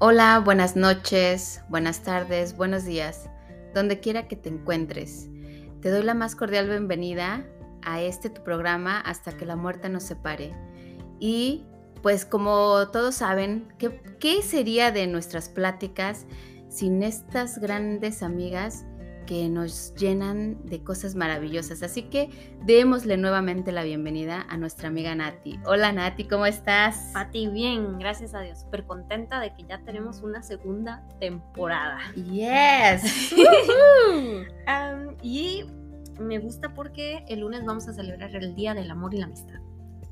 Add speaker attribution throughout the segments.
Speaker 1: Hola, buenas noches, buenas tardes, buenos días, donde quiera que te encuentres. Te doy la más cordial bienvenida a este tu programa hasta que la muerte nos separe. Y pues como todos saben, ¿qué, qué sería de nuestras pláticas sin estas grandes amigas que nos llenan de cosas maravillosas. Así que démosle nuevamente la bienvenida a nuestra amiga Nati. Hola Nati, ¿cómo estás?
Speaker 2: Pati, bien, gracias a Dios. Súper contenta de que ya tenemos una segunda temporada.
Speaker 1: Yes.
Speaker 2: um, y me gusta porque el lunes vamos a celebrar el Día del Amor y la Amistad.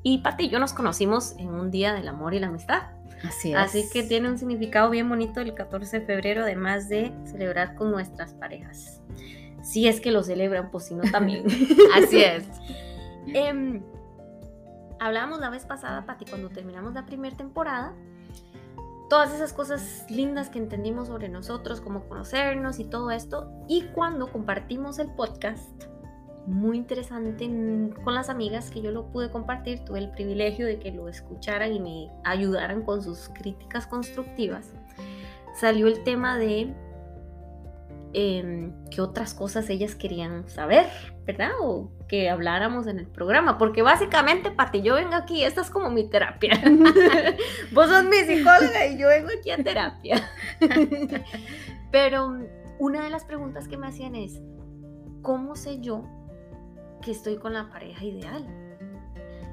Speaker 2: Y Pati y yo nos conocimos en un Día del Amor y la Amistad.
Speaker 1: Así es.
Speaker 2: Así que tiene un significado bien bonito el 14 de febrero, además de celebrar con nuestras parejas. Si es que lo celebran, pues si no también.
Speaker 1: Así es.
Speaker 2: eh, hablábamos la vez pasada, Pati, cuando terminamos la primera temporada, todas esas cosas lindas que entendimos sobre nosotros, cómo conocernos y todo esto. Y cuando compartimos el podcast, muy interesante con las amigas que yo lo pude compartir, tuve el privilegio de que lo escucharan y me ayudaran con sus críticas constructivas. Salió el tema de eh, qué otras cosas ellas querían saber, ¿verdad? O que habláramos en el programa, porque básicamente, Pati, yo vengo aquí, esta es como mi terapia. Vos sos mi psicóloga y yo vengo aquí a terapia. Pero una de las preguntas que me hacían es, ¿cómo sé yo que estoy con la pareja ideal?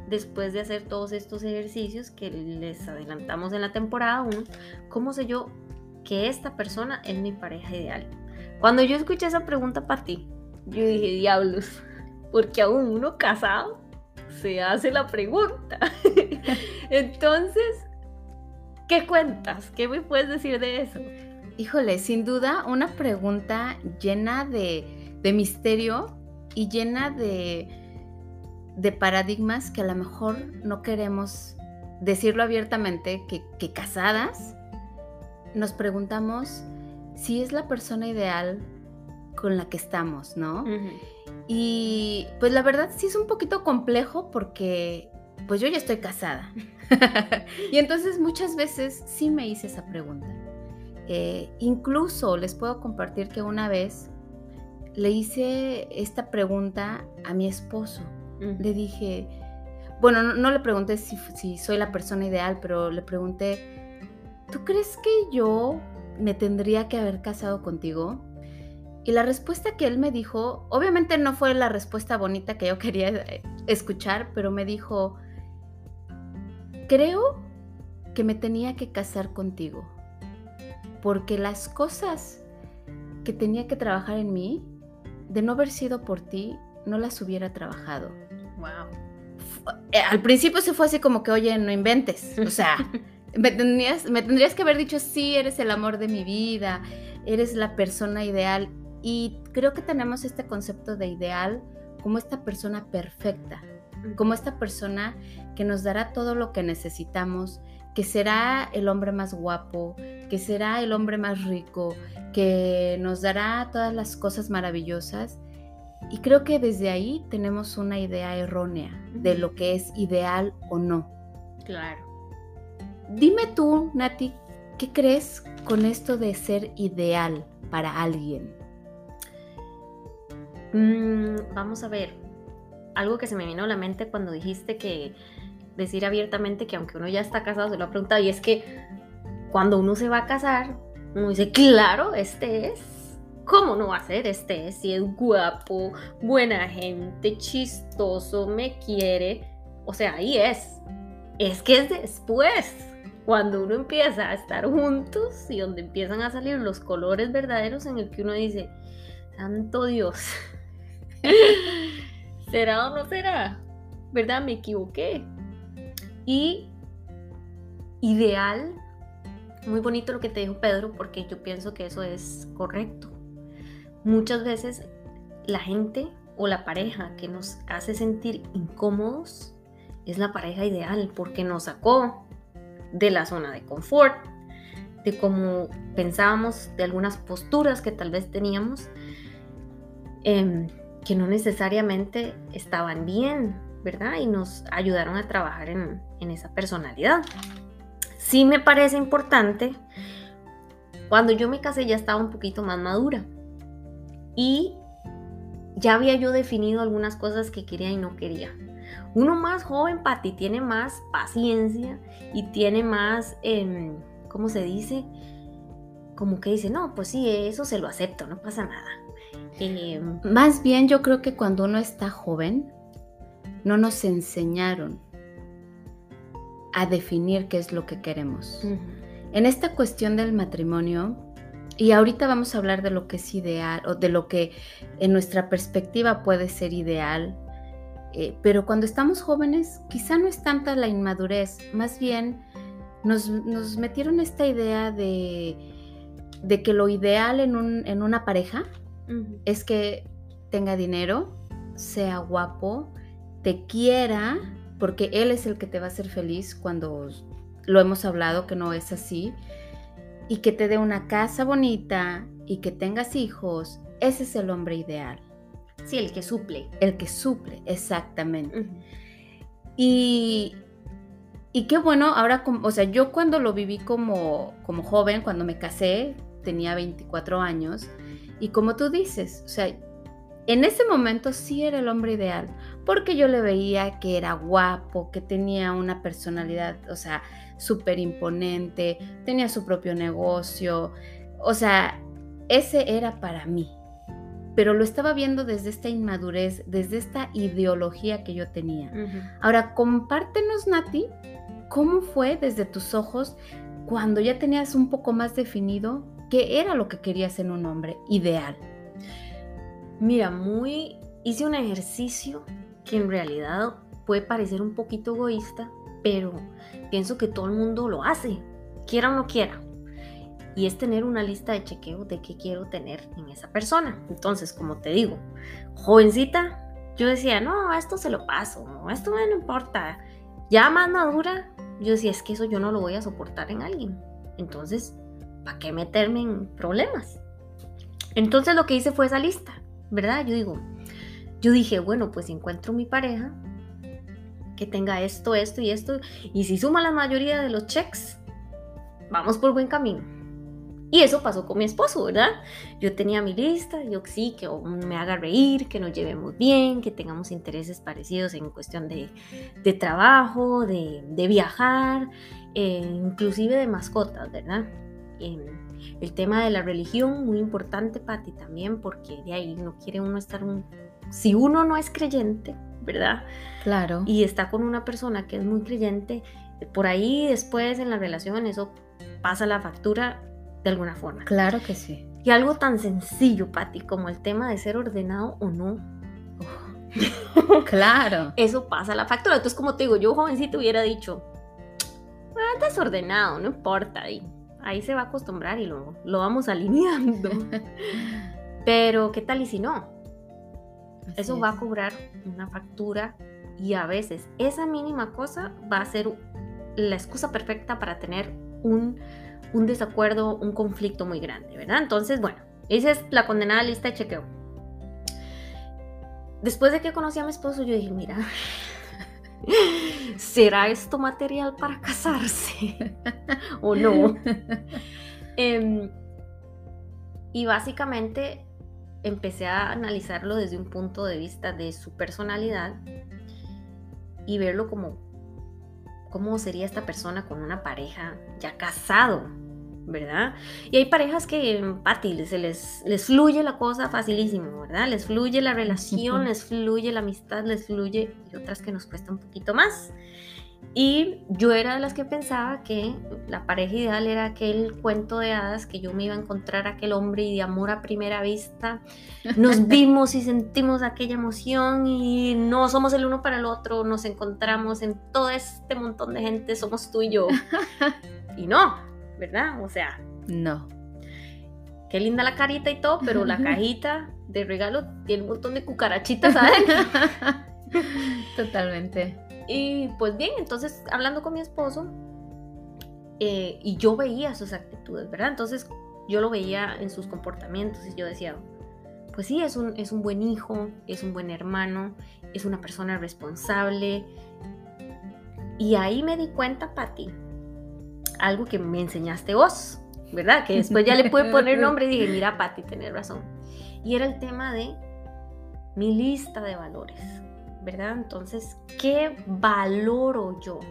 Speaker 2: Después de hacer todos estos ejercicios que les adelantamos en la temporada 1, ¿cómo sé yo que esta persona es mi pareja ideal? Cuando yo escuché esa pregunta para ti, yo dije, diablos, porque aún uno casado se hace la pregunta. Entonces, ¿qué cuentas? ¿Qué me puedes decir de eso?
Speaker 1: Híjole, sin duda una pregunta llena de, de misterio y llena de, de, paradigmas que a lo mejor no queremos decirlo abiertamente, que, que casadas nos preguntamos si es la persona ideal con la que estamos, ¿no? Uh -huh. Y pues la verdad sí es un poquito complejo porque pues yo ya estoy casada. y entonces muchas veces sí me hice esa pregunta. Eh, incluso les puedo compartir que una vez le hice esta pregunta a mi esposo. Le dije, bueno, no, no le pregunté si, si soy la persona ideal, pero le pregunté, ¿tú crees que yo me tendría que haber casado contigo? Y la respuesta que él me dijo, obviamente no fue la respuesta bonita que yo quería eh, escuchar, pero me dijo, creo que me tenía que casar contigo, porque las cosas que tenía que trabajar en mí, de no haber sido por ti, no las hubiera trabajado.
Speaker 2: Wow.
Speaker 1: Eh, al principio se fue así como que, oye, no inventes, o sea... Me tendrías, me tendrías que haber dicho, sí, eres el amor de mi vida, eres la persona ideal. Y creo que tenemos este concepto de ideal como esta persona perfecta, como esta persona que nos dará todo lo que necesitamos, que será el hombre más guapo, que será el hombre más rico, que nos dará todas las cosas maravillosas. Y creo que desde ahí tenemos una idea errónea de lo que es ideal o no.
Speaker 2: Claro.
Speaker 1: Dime tú, Nati, ¿qué crees con esto de ser ideal para alguien?
Speaker 2: Mm, vamos a ver, algo que se me vino a la mente cuando dijiste que decir abiertamente que aunque uno ya está casado, se lo ha preguntado, y es que cuando uno se va a casar, uno dice, claro, este es. ¿Cómo no va a ser? Este es, si es guapo, buena gente, chistoso, me quiere. O sea, ahí es. Es que es después cuando uno empieza a estar juntos y donde empiezan a salir los colores verdaderos en el que uno dice, santo Dios, ¿será o no será? ¿Verdad? Me equivoqué. Y ideal, muy bonito lo que te dijo Pedro, porque yo pienso que eso es correcto. Muchas veces la gente o la pareja que nos hace sentir incómodos es la pareja ideal porque nos sacó de la zona de confort, de cómo pensábamos, de algunas posturas que tal vez teníamos, eh, que no necesariamente estaban bien, ¿verdad? Y nos ayudaron a trabajar en, en esa personalidad. Sí me parece importante Cuando yo me casé ya estaba un poquito más madura y ya había yo definido algunas cosas que quería y no quería. Uno más joven, Pati, tiene más paciencia y tiene más, em, ¿cómo se dice? Como que dice, no, pues sí, eso se lo acepto, no pasa nada.
Speaker 1: Em, más bien yo creo que cuando uno está joven, no nos enseñaron a definir qué es lo que queremos. En esta cuestión del matrimonio, y ahorita vamos a hablar de lo que es ideal o de lo que en nuestra perspectiva puede ser ideal, eh, pero cuando estamos jóvenes quizá no es tanta la inmadurez, más bien nos, metieron esta idea de, que lo ideal en, una pareja es que tenga dinero, sea guapo, te quiera, porque él es el que te va a hacer feliz cuando lo hemos hablado que no es así, y que te dé una casa bonita y que tengas hijos, ese es el hombre ideal.
Speaker 2: Sí, el que suple.
Speaker 1: El que suple, exactamente. Y, y qué bueno, ahora, o sea, yo cuando lo viví como, como joven, cuando me casé, tenía 24 años, y como tú dices, o sea, en ese momento sí era el hombre ideal, porque yo le veía que era guapo, que tenía una personalidad, o sea, súper imponente, tenía su propio negocio, o sea, ese era para mí. Pero lo estaba viendo desde esta inmadurez, desde esta ideología que yo tenía. Ahora, compártenos, Nati, cómo fue desde tus ojos cuando ya tenías un poco más definido qué era lo que querías en un hombre ideal.
Speaker 2: Mira, muy hice un ejercicio que en realidad puede parecer un poquito egoísta, pero pienso que todo el mundo lo hace, quiera o no quiera. Y es tener una lista de chequeo de qué quiero tener en esa persona. Entonces, como te digo, jovencita, yo decía, no, esto se lo paso, esto no importa. Ya más madura, yo decía, es que eso yo no lo voy a soportar en alguien. Entonces, ¿para qué meterme en problemas? Entonces lo que hice fue esa lista, ¿verdad? Yo digo, yo dije, bueno, pues encuentro mi pareja que tenga esto, esto y esto, y si suma la mayoría de los checks, vamos por buen camino. Y eso pasó con mi esposo, ¿verdad? Yo tenía mi lista, yo sí, que me haga reír, que nos llevemos bien, que tengamos intereses parecidos en cuestión de, trabajo, de, viajar, eh, inclusive de mascotas, ¿verdad? El tema de la religión, muy importante, Patti, también, porque de ahí no quiere uno estar un... Si uno no es creyente, ¿verdad?
Speaker 1: Claro.
Speaker 2: Y está con una persona que es muy creyente, por ahí después en la relación eso pasa la factura de alguna forma.
Speaker 1: Claro que sí.
Speaker 2: Y algo tan sencillo, Patti, como el tema de ser ordenado o no.
Speaker 1: claro.
Speaker 2: Eso pasa la factura. Entonces, como te digo, yo jovencito hubiera dicho, ah, desordenado, no importa. Y ahí se va a acostumbrar y lo, lo vamos alineando. Pero, ¿qué tal y si no? Eso va a cobrar una factura y a veces esa mínima cosa va a ser la excusa perfecta para tener un, un desacuerdo, un conflicto muy grande, ¿verdad? Entonces, bueno, esa es la condenada lista de chequeo. Después de que conocí a mi esposo, yo dije, mira, ¿será esto material para casarse o no? Em, y básicamente empecé a analizarlo desde un punto de vista de su personalidad y verlo como cómo sería esta persona con una pareja ya casado, ¿verdad? Y hay parejas que, Pati, se les, les fluye la cosa facilísimo, ¿verdad? Les fluye la relación, les fluye la amistad, les fluye, y otras que nos cuesta un poquito más. Y yo era de las que pensaba que la pareja ideal era aquel cuento de hadas que yo me iba a encontrar aquel hombre y de amor a primera vista. Nos vimos y sentimos aquella emoción y no somos el uno para el otro, nos encontramos en todo este montón de gente, somos tú y yo. Y no, ¿verdad? O sea,
Speaker 1: no.
Speaker 2: Qué linda la carita y todo, pero la cajita de regalo tiene un montón de cucarachitas adentro.
Speaker 1: Totalmente.
Speaker 2: Y pues bien, entonces hablando con mi esposo, eh, y yo veía sus actitudes, ¿verdad? Entonces yo lo veía en sus comportamientos y yo decía, pues sí, es un, es un buen hijo, es un buen hermano, es una persona responsable. Y ahí me di cuenta, Patti, algo que me enseñaste vos, ¿verdad? Que después ya le pude poner nombre y dije, mira, Patti, tenés razón. Y era el tema de mi lista de valores, ¿verdad? Entonces, ¿qué valoro yo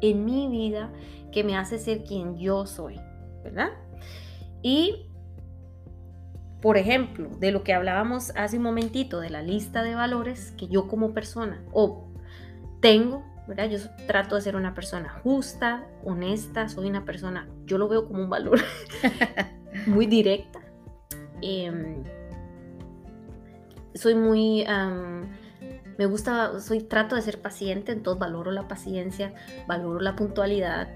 Speaker 2: en mi vida que me hace ser quien yo soy, ¿verdad? Y, por ejemplo, de lo que hablábamos hace un momentito, de la lista de valores que yo como persona o tengo, ¿verdad? Yo trato de ser una persona justa, honesta, soy una persona, yo lo veo como un valor muy directa. Em, soy muy, me gusta, soy, trato de ser paciente, entonces valoro la paciencia, valoro la puntualidad,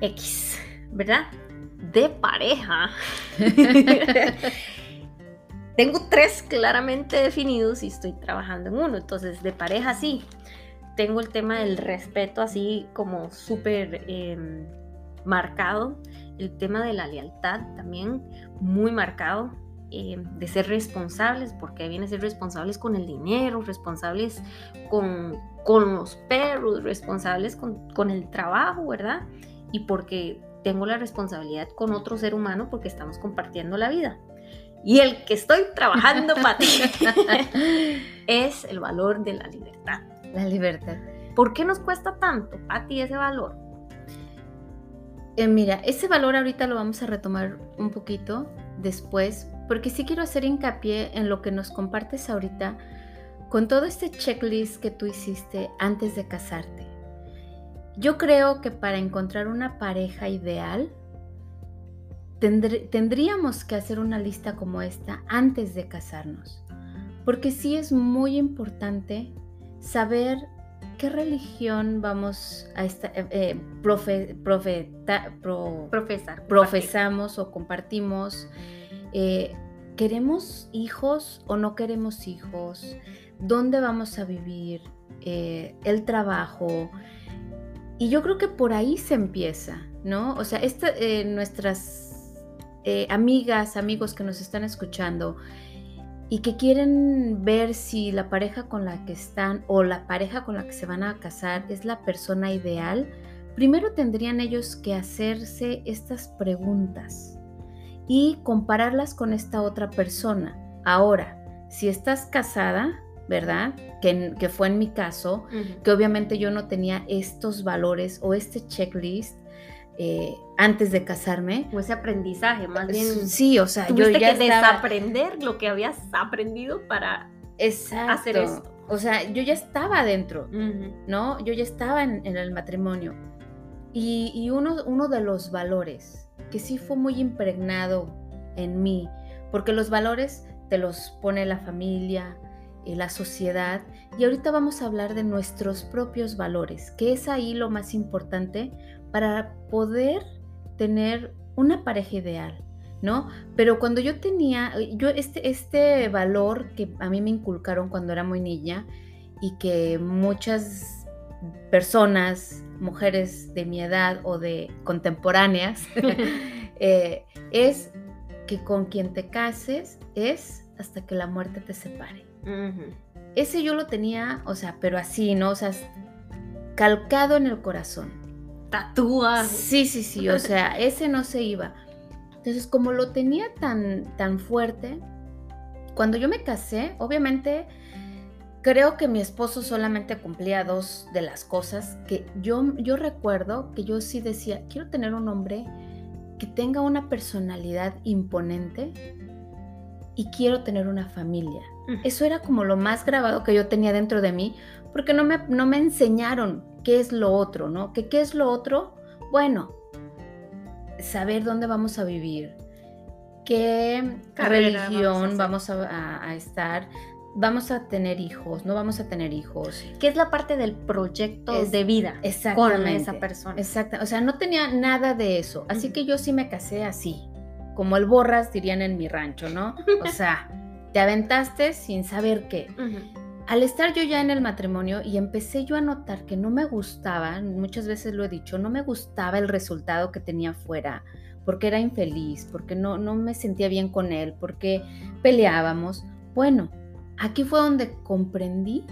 Speaker 2: X, ¿verdad? De pareja. Tengo tres claramente definidos y estoy trabajando en uno, entonces de pareja sí. Tengo el tema del respeto así como súper em, marcado, el tema de la lealtad también muy marcado eh, de ser responsables, porque viene a ser responsables con el dinero, responsables con, con los perros, responsables con, con, el trabajo, ¿verdad? Y porque tengo la responsabilidad con otro ser humano porque estamos compartiendo la vida. Y el que estoy trabajando para ti es el valor de la libertad.
Speaker 1: La libertad.
Speaker 2: ¿Por qué nos cuesta tanto, Pati, ese valor?
Speaker 1: Eh, mira, ese valor ahorita lo vamos a retomar un poquito después, porque sí quiero hacer hincapié en lo que nos compartes ahorita con todo este checklist que tú hiciste antes de casarte. Yo creo que para encontrar una pareja ideal, tendríamos que hacer una lista como esta antes de casarnos, porque sí es muy importante saber qué religión vamos a estar, eh, eh, profesar, profesamos o compartimos. Eh, ¿Queremos hijos o no queremos hijos? ¿Dónde vamos a vivir? el trabajo. Y yo creo que por ahí se empieza, ¿no? O sea, nuestras amigas, amigos que nos están escuchando, y que quieren ver si la pareja con la que están o la pareja con la que se van a casar es la persona ideal, primero tendrían ellos que hacerse estas preguntas y compararlas con esta otra persona. Ahora, si estás casada, ¿verdad? Que, que fue en mi caso, que obviamente yo no tenía estos valores o este checklist, eh, antes de casarme.
Speaker 2: O ese aprendizaje, más bien.
Speaker 1: Sí, o sea, yo ya
Speaker 2: que desaprender lo que habías aprendido para hacer esto.
Speaker 1: O sea, yo ya estaba adentro, ¿no? Yo ya estaba en, el matrimonio. Y, uno, uno de los valores que sí fue muy impregnado en mí, porque los valores te los pone la familia, y la sociedad, y ahorita vamos a hablar de nuestros propios valores, que es ahí lo más importante para poder tener una pareja ideal, ¿no? Pero cuando yo tenía, yo este, este valor que a mí me inculcaron cuando era muy niña y que muchas personas, mujeres de mi edad o de contemporáneas, eh, es que con quien te cases es hasta que la muerte te separe. Ese yo lo tenía, o sea, pero así, ¿no? O sea, calcado en el corazón
Speaker 2: tatúa.
Speaker 1: Sí, sí, sí, o sea, ese no se iba. Entonces, como lo tenía tan, tan fuerte, cuando yo me casé, obviamente creo que mi esposo solamente cumplía dos de las cosas que yo, yo recuerdo que yo sí decía, quiero tener un hombre que tenga una personalidad imponente y quiero tener una familia. Eso era como lo más grabado que yo tenía dentro de mí, porque no me, no me enseñaron qué es lo otro, ¿no? ¿Qué, ¿Qué es lo otro? Bueno, saber dónde vamos a vivir, qué religión vamos a, estar, vamos a tener hijos, no vamos a tener hijos.
Speaker 2: ¿Qué es la parte del proyecto de vida con esa persona?
Speaker 1: Exacto, o sea, no tenía nada de eso, así que yo sí me casé así, como el borras dirían en mi rancho, ¿no? O sea, te aventaste sin saber qué. Al estar yo ya en el matrimonio y empecé yo a notar que no me gustaba, muchas veces lo he dicho, no me gustaba el resultado que tenía fuera, porque era infeliz, porque no, no me sentía bien con él, porque peleábamos. Bueno, aquí fue donde comprendí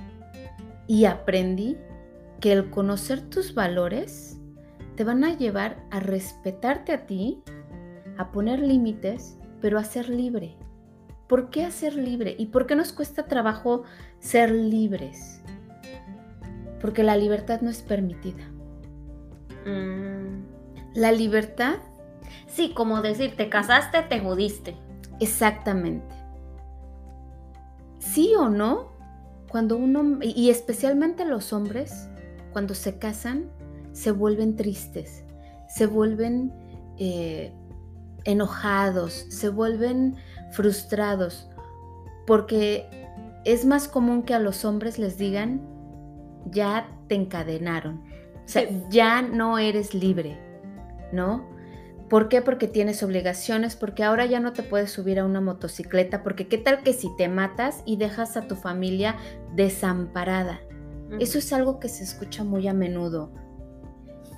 Speaker 1: y aprendí que el conocer tus valores te van a llevar a respetarte a ti, a poner límites, pero a ser libre. ¿Por qué a ser libre? ¿Y por qué nos cuesta trabajo ser libres? Porque la libertad no es permitida.
Speaker 2: Mm,
Speaker 1: La libertad,
Speaker 2: sí, como decir, te casaste, te jodiste.
Speaker 1: exactamente. Sí o no, cuando uno, y especialmente los hombres, cuando se casan, se vuelven tristes, se vuelven eh, enojados, se vuelven frustrados, porque es más común que a los hombres les digan, ya te encadenaron, o sea,
Speaker 2: Sí.
Speaker 1: ya no eres libre, ¿no? ¿Por qué? Porque tienes obligaciones, porque ahora ya no te puedes subir a una motocicleta, porque qué tal que si te matas y dejas a tu familia desamparada. Eso es algo que se escucha muy a menudo.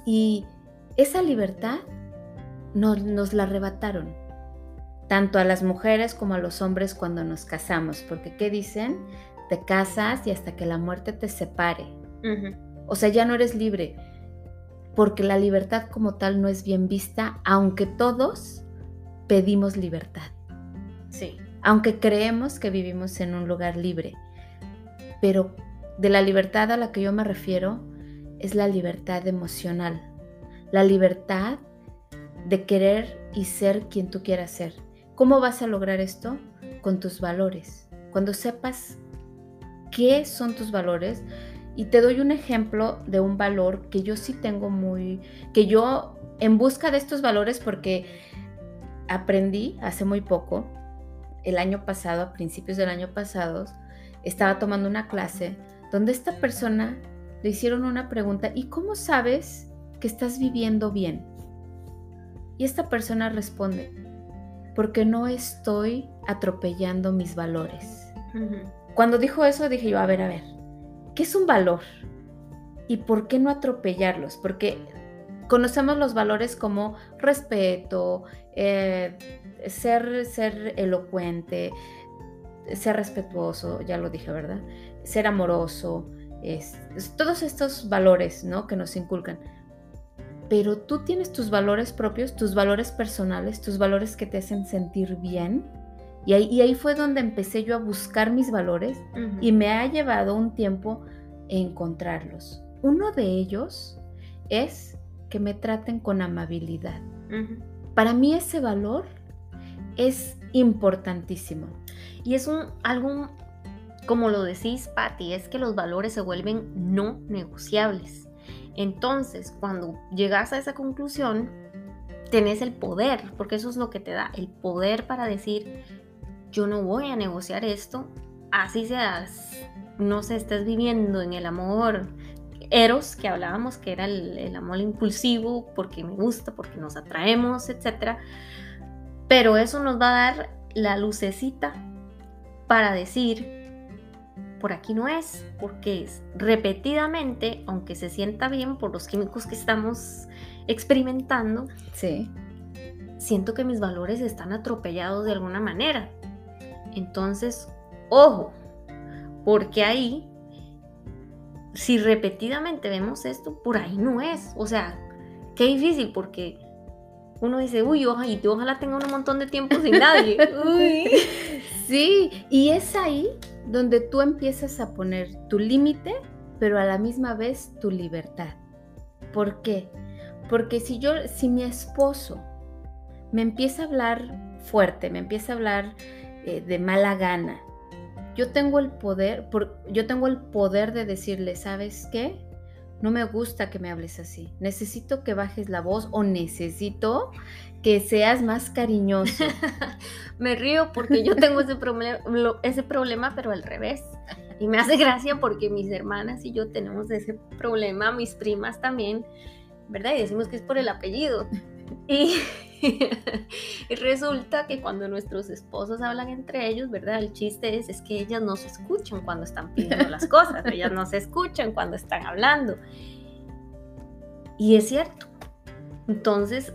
Speaker 1: Y esa libertad nos, nos la arrebataron, tanto a las mujeres como a los hombres cuando nos casamos, porque ¿qué dicen? Te casas y hasta que la muerte te separe. O sea, ya no eres libre, porque la libertad como tal no es bien vista, aunque todos pedimos libertad,
Speaker 2: Sí.
Speaker 1: aunque creemos que vivimos en un lugar libre. Pero de la libertad a la que yo me refiero es la libertad emocional, la libertad de querer y ser quien tú quieras ser. ¿Cómo vas a lograr esto? Con tus valores. Cuando sepas qué son tus valores, y te doy un ejemplo de un valor que yo sí tengo muy, que yo en busca de estos valores porque aprendí hace muy poco, el año pasado, a principios del año pasado, estaba tomando una clase donde esta persona le hicieron una pregunta, ¿y cómo sabes que estás viviendo bien? Y esta persona responde, porque no estoy atropellando mis valores. Cuando dijo eso dije yo, a ver, a ver, ¿qué es un valor? ¿Y por qué no atropellarlos? Porque conocemos los valores como respeto, eh, ser, ser elocuente, ser respetuoso, ya lo dije, ¿verdad? Ser amoroso, es- es- todos estos valores, ¿no? Que nos inculcan. Pero tú tienes tus valores propios, tus valores personales, tus valores que te hacen sentir bien. Y ahí, y ahí fue donde empecé yo a buscar mis valores y me ha llevado un tiempo encontrarlos. Uno de ellos es que me traten con amabilidad. Para mí ese valor es importantísimo.
Speaker 2: Y es un algo, como lo decís, Patti, es que los valores se vuelven no negociables. Entonces, cuando llegas a esa conclusión, tenés el poder, porque eso es lo que te da, el poder para decir, yo no voy a negociar esto, así seas, no sé, estés viviendo en el amor eros que hablábamos, que era el, el amor impulsivo, porque me gusta, porque nos atraemos, etc. Pero eso nos va a dar la lucecita para decir, por aquí no es, porque repetidamente, aunque se sienta bien por los químicos que estamos experimentando,
Speaker 1: Sí.
Speaker 2: siento que mis valores están atropellados de alguna manera. Entonces, ojo, porque ahí, si repetidamente vemos esto, por ahí no es. O sea, qué difícil porque uno dice, uy, ojalá, y ojalá tenga un montón de tiempo sin nadie. Uy.
Speaker 1: Sí, y es ahí donde tú empiezas a poner tu límite, pero a la misma vez tu libertad. ¿Por qué? Porque si yo, si mi esposo me empieza a hablar fuerte, me empieza a hablar eh, de mala gana, yo tengo el poder, por, yo tengo el poder de decirle, ¿sabes qué? No me gusta que me hables así. Necesito que bajes la voz o necesito que seas más cariñoso.
Speaker 2: Me río porque yo tengo ese, problema, ese problema, pero al revés. Y me hace gracia porque mis hermanas y yo tenemos ese problema, mis primas también, ¿verdad? Y decimos que es por el apellido. Y, resulta que cuando nuestros esposos hablan entre ellos, ¿verdad? El chiste es, es que ellas no se escuchan cuando están pidiendo las cosas, ellas no se escuchan cuando están hablando. Y es cierto. Entonces,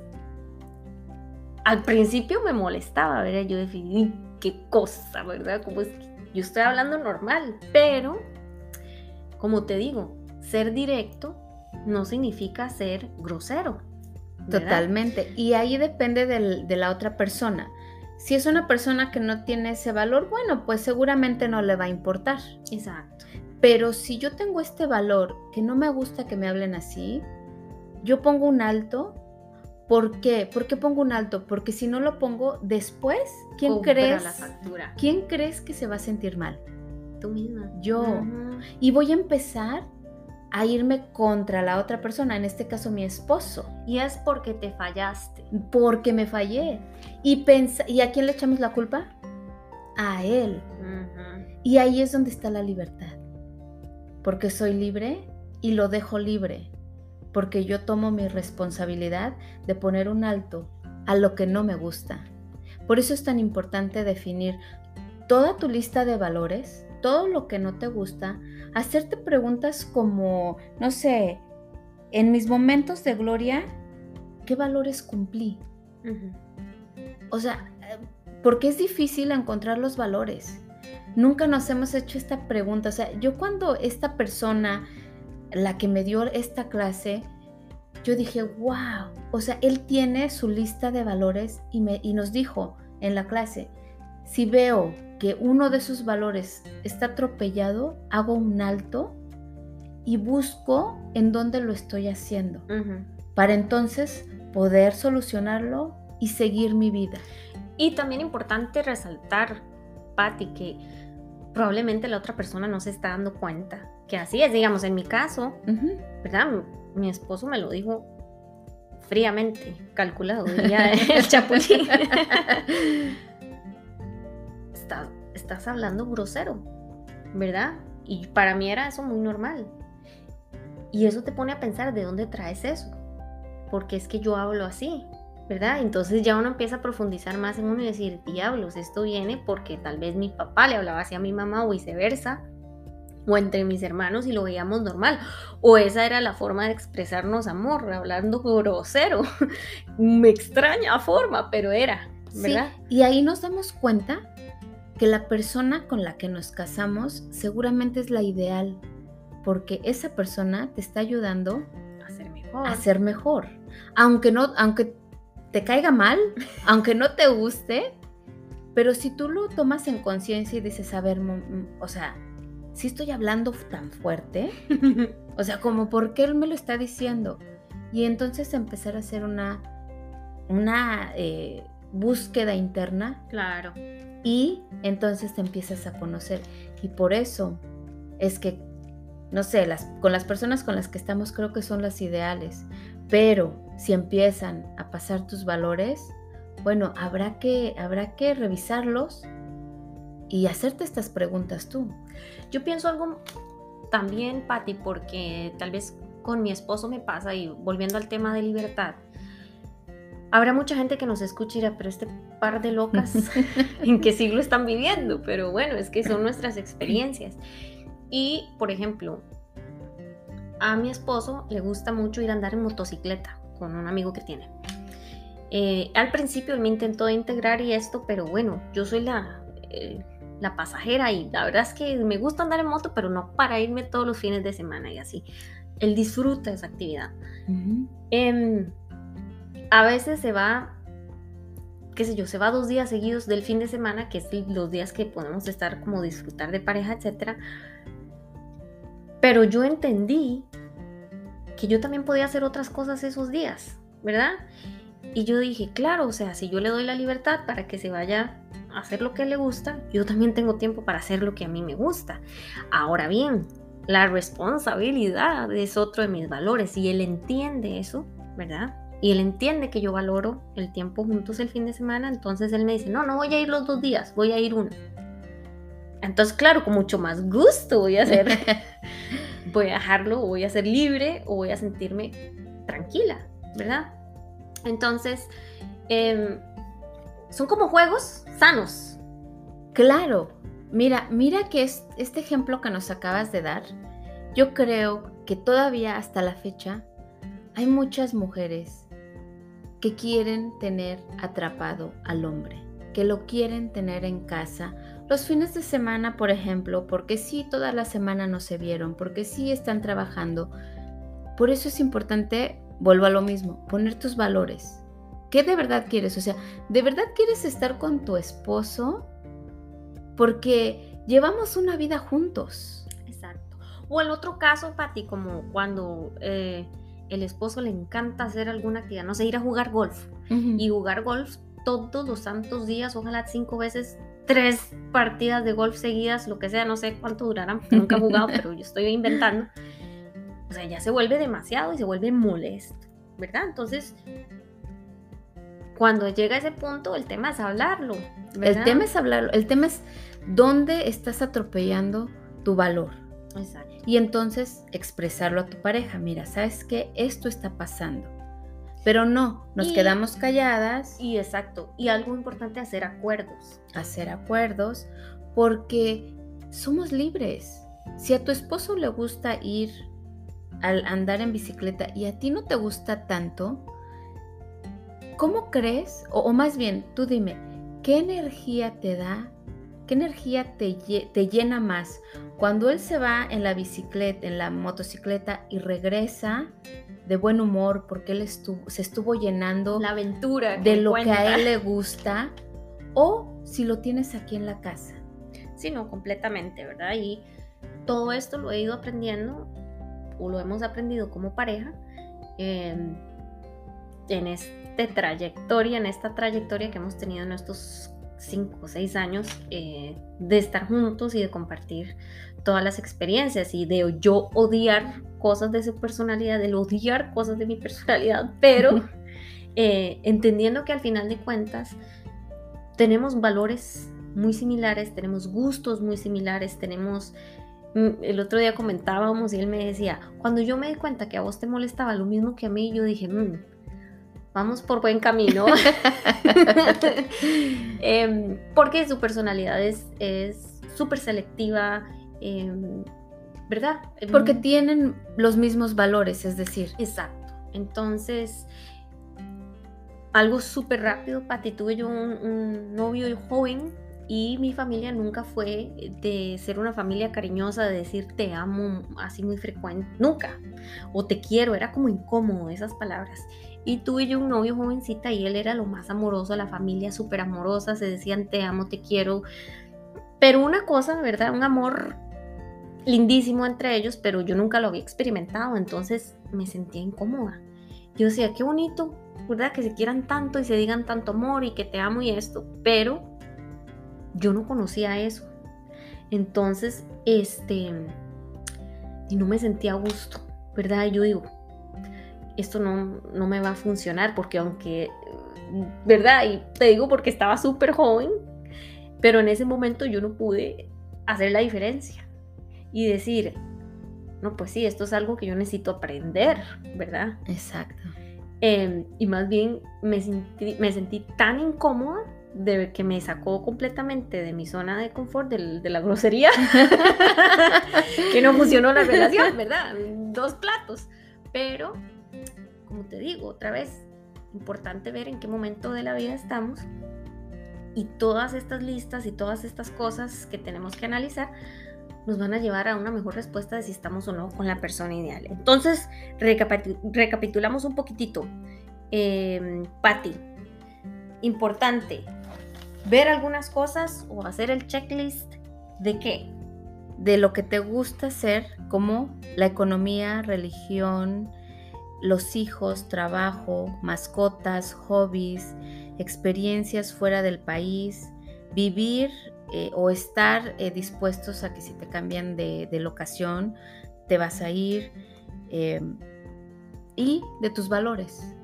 Speaker 2: al principio me molestaba, ¿verdad? Yo definí qué cosa, ¿verdad? Como es que yo estoy hablando normal, pero, como te digo, ser directo no significa ser grosero.
Speaker 1: Totalmente. Y ahí depende de la otra persona. Si es una persona que no tiene ese valor, bueno, pues seguramente no le va a importar.
Speaker 2: Exacto.
Speaker 1: Pero si yo tengo este valor que no me gusta que me hablen así, yo pongo un alto. ¿Por qué? ¿Por qué pongo un alto? Porque si no lo pongo después, ¿quién crees? ¿Quién crees que se va a sentir mal?
Speaker 2: Tú misma.
Speaker 1: Yo. Y voy a empezar a irme contra la otra persona, en este caso mi esposo.
Speaker 2: Y es porque te fallaste.
Speaker 1: Porque me fallé. Y, ¿Y a quién le echamos la culpa? A él. Y ahí es donde está la libertad. Porque soy libre y lo dejo libre. Porque yo tomo mi responsabilidad de poner un alto a lo que no me gusta. Por eso es tan importante definir toda tu lista de valores, todo lo que no te gusta, hacerte preguntas como, no sé, en mis momentos de gloria, ¿qué valores cumplí? O sea, porque es difícil encontrar los valores. Nunca nos hemos hecho esta pregunta. O sea, yo cuando esta persona, la que me dio esta clase, yo dije, wow, o sea, él tiene su lista de valores y, me, y nos dijo en la clase, si veo que uno de sus valores está atropellado, hago un alto y busco en dónde lo estoy haciendo, para entonces poder solucionarlo y seguir mi vida.
Speaker 2: Y también importante resaltar, Patti, que probablemente la otra persona no se está dando cuenta que así es, digamos, en mi caso, ¿verdad? Mi esposo me lo dijo fríamente, calculado, diría el chapulín. estás hablando grosero, ¿verdad? Y para mí era eso muy normal. Y eso te pone a pensar de dónde traes eso. Porque es que yo hablo así, ¿verdad? Entonces ya uno empieza a profundizar más en uno y decir, diablos, esto viene porque tal vez mi papá le hablaba así a mi mamá o viceversa, o entre mis hermanos y lo veíamos normal, o esa era la forma de expresarnos amor, hablando grosero, me extraña forma, pero era, ¿verdad?
Speaker 1: y ahí nos damos cuenta que la persona con la que nos casamos seguramente es la ideal, porque esa persona te está ayudando
Speaker 2: a ser mejor.
Speaker 1: A ser mejor. Aunque no, aunque te caiga mal, aunque no te guste, pero si tú lo tomas en conciencia y dices, a ver, o sea, si estoy hablando tan fuerte, o sea, como por qué él me lo está diciendo. Y entonces empezar a hacer una, una eh, búsqueda interna.
Speaker 2: Claro
Speaker 1: y entonces te empiezas a conocer. Y por eso es que, no sé, las, con las personas con las que estamos creo que son las ideales, pero si empiezan a pasar tus valores, bueno, habrá que, habrá que revisarlos y hacerte estas preguntas tú.
Speaker 2: Yo pienso algo también, Patti, porque tal vez con mi esposo me pasa, y volviendo al tema de libertad, Habrá mucha gente que nos escuche pero este par de locas, ¿en qué siglo están viviendo? Pero bueno, es que son nuestras experiencias. Y, por ejemplo, a mi esposo le gusta mucho ir a andar en motocicleta con un amigo que tiene. Eh, al principio él me intentó integrar y esto, pero bueno, yo soy la, eh, la pasajera y la verdad es que me gusta andar en moto, pero no para irme todos los fines de semana y así. Él disfruta esa actividad a veces se va, qué sé yo, se va dos días seguidos del fin de semana, que es los días que podemos estar como disfrutar de pareja, etc. Pero yo entendí que yo también podía hacer otras cosas esos días, ¿verdad? Y yo dije, claro, o sea, si yo le doy la libertad para que se vaya a hacer lo que le gusta, yo también tengo tiempo para hacer lo que a mí me gusta. Ahora bien, la responsabilidad es otro de mis valores y él entiende eso, ¿verdad? Y él entiende que yo valoro el tiempo juntos el fin de semana, entonces él me dice, no, no voy a ir los dos días, voy a ir uno. Entonces, claro, con mucho más gusto voy a hacer, voy a dejarlo, voy a ser libre, o voy a sentirme tranquila, ¿verdad? Entonces, em, son como juegos sanos.
Speaker 1: Claro, mira, mira que es, este ejemplo que nos acabas de dar, yo creo que todavía hasta la fecha hay muchas mujeres que quieren tener atrapado al hombre, que lo quieren tener en casa. Los fines de semana, por ejemplo, porque sí, toda la semana no se vieron, porque sí están trabajando, por eso es importante, vuelvo a lo mismo, poner tus valores. ¿Qué de verdad quieres? O sea, ¿de verdad quieres estar con tu esposo? Porque llevamos una vida juntos.
Speaker 2: Exacto. O el otro caso, Pati, como cuando eh, el esposo le encanta hacer alguna actividad, no sé, ir a jugar golf. Y jugar golf todos los santos días, ojalá cinco veces, tres partidas de golf seguidas, lo que sea, no sé cuánto durarán, nunca he jugado, pero yo estoy inventando. O sea, ya se vuelve demasiado y se vuelve molesto, ¿verdad? Entonces, cuando llega a ese punto, el tema es hablarlo.
Speaker 1: El tema es hablarlo, el tema es dónde estás atropellando tu valor.
Speaker 2: Exacto.
Speaker 1: Y entonces expresarlo a tu pareja, mira, ¿sabes qué? Esto está pasando. Pero no, nos quedamos calladas.
Speaker 2: Y exacto, y algo importante, hacer acuerdos.
Speaker 1: Hacer acuerdos porque somos libres. Si a tu esposo le gusta ir al andar en bicicleta y a ti no te gusta tanto, ¿cómo crees? O, más bien, tú dime, ¿qué energía te da? ¿Qué energía te, te, llena más? Cuando él se va en la bicicleta, en la motocicleta y regresa de buen humor porque él estuvo, se estuvo llenando
Speaker 2: la aventura
Speaker 1: de lo que a él le gusta o si lo tienes aquí en la casa.
Speaker 2: Sí, no, completamente, ¿verdad? Y todo esto lo he ido aprendiendo o lo hemos aprendido como pareja en este trayectoria, en esta trayectoria que hemos tenido en estos cinco o seis años eh, de estar juntos y de compartir todas las experiencias y de yo odiar cosas de su personalidad, de odiar cosas de mi personalidad, pero eh, entendiendo que al final de cuentas tenemos valores muy similares, tenemos gustos muy similares, tenemos... Mm, el otro día comentábamos y él me decía, cuando yo me di cuenta que a vos te molestaba lo mismo que a mí, yo dije, mm, vamos por buen camino. Em, porque su personalidad es súper selectiva, em, ¿verdad?
Speaker 1: Porque em, tienen los mismos valores, es decir.
Speaker 2: Exacto. Entonces, algo súper rápido, Pati, tuve yo un, un novio joven y mi familia nunca fue de ser una familia cariñosa, de decir te amo así muy frecuente, nunca. O te quiero, era como incómodo esas palabras. Y tuve yo un novio jovencita y él era lo más amoroso, la familia súper amorosa, se decían te amo, te quiero. Pero una cosa, ¿verdad? Un amor lindísimo entre ellos, pero yo nunca lo había experimentado, entonces me sentía incómoda. Yo decía, qué bonito, ¿verdad? Que se quieran tanto y se digan tanto amor y que te amo y esto, pero yo no conocía eso. Entonces, este, y no me sentía a gusto, ¿verdad? yo digo, esto no, no me va a funcionar porque aunque, ¿verdad? Y te digo porque estaba súper joven, pero en ese momento yo no pude hacer la diferencia y decir, no, pues sí, esto es algo que yo necesito aprender, ¿verdad?
Speaker 1: Exacto.
Speaker 2: Em, y más bien me sentí, me sentí tan incómoda de que me sacó completamente de mi zona de confort, de, de la grosería, que no funcionó la relación, ¿verdad? Dos platos. Pero como te digo, otra vez, importante ver en qué momento de la vida estamos y todas estas listas y todas estas cosas que tenemos que analizar nos van a llevar a una mejor respuesta de si estamos o no con la persona ideal. Entonces, recapitulamos un poquitito. Eh, Patti, importante, ver algunas cosas o hacer el checklist de qué?
Speaker 1: De lo que te gusta hacer, como la economía, religión, los hijos, trabajo, mascotas, hobbies, experiencias fuera del país, vivir eh, o estar eh, dispuestos a que si te cambian de, locación, te vas a ir, em, y de tus valores.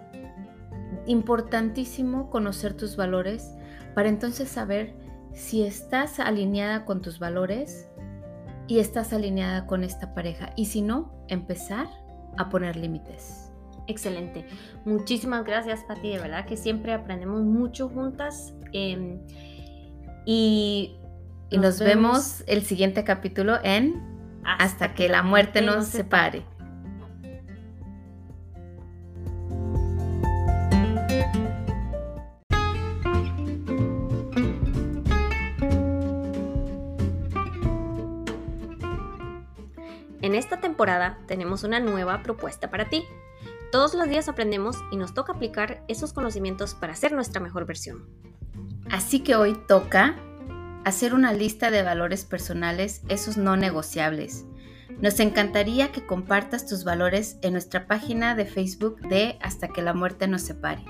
Speaker 1: Importantísimo conocer tus valores para entonces saber si estás alineada con tus valores y estás alineada con esta pareja. Y si no, empezar a poner límites.
Speaker 2: Excelente. Muchísimas gracias, Pati. De verdad que siempre aprendemos mucho juntas. Em, y,
Speaker 1: nos, vemos... el siguiente capítulo en Hasta, que, la muerte nos separe.
Speaker 2: Tenemos una nueva propuesta para ti. Todos los días aprendemos y nos toca aplicar esos conocimientos para ser nuestra mejor versión.
Speaker 1: Así que hoy toca hacer una lista de valores personales, esos no negociables. Nos encantaría que compartas tus valores en nuestra página de Facebook de Hasta que la muerte nos separe.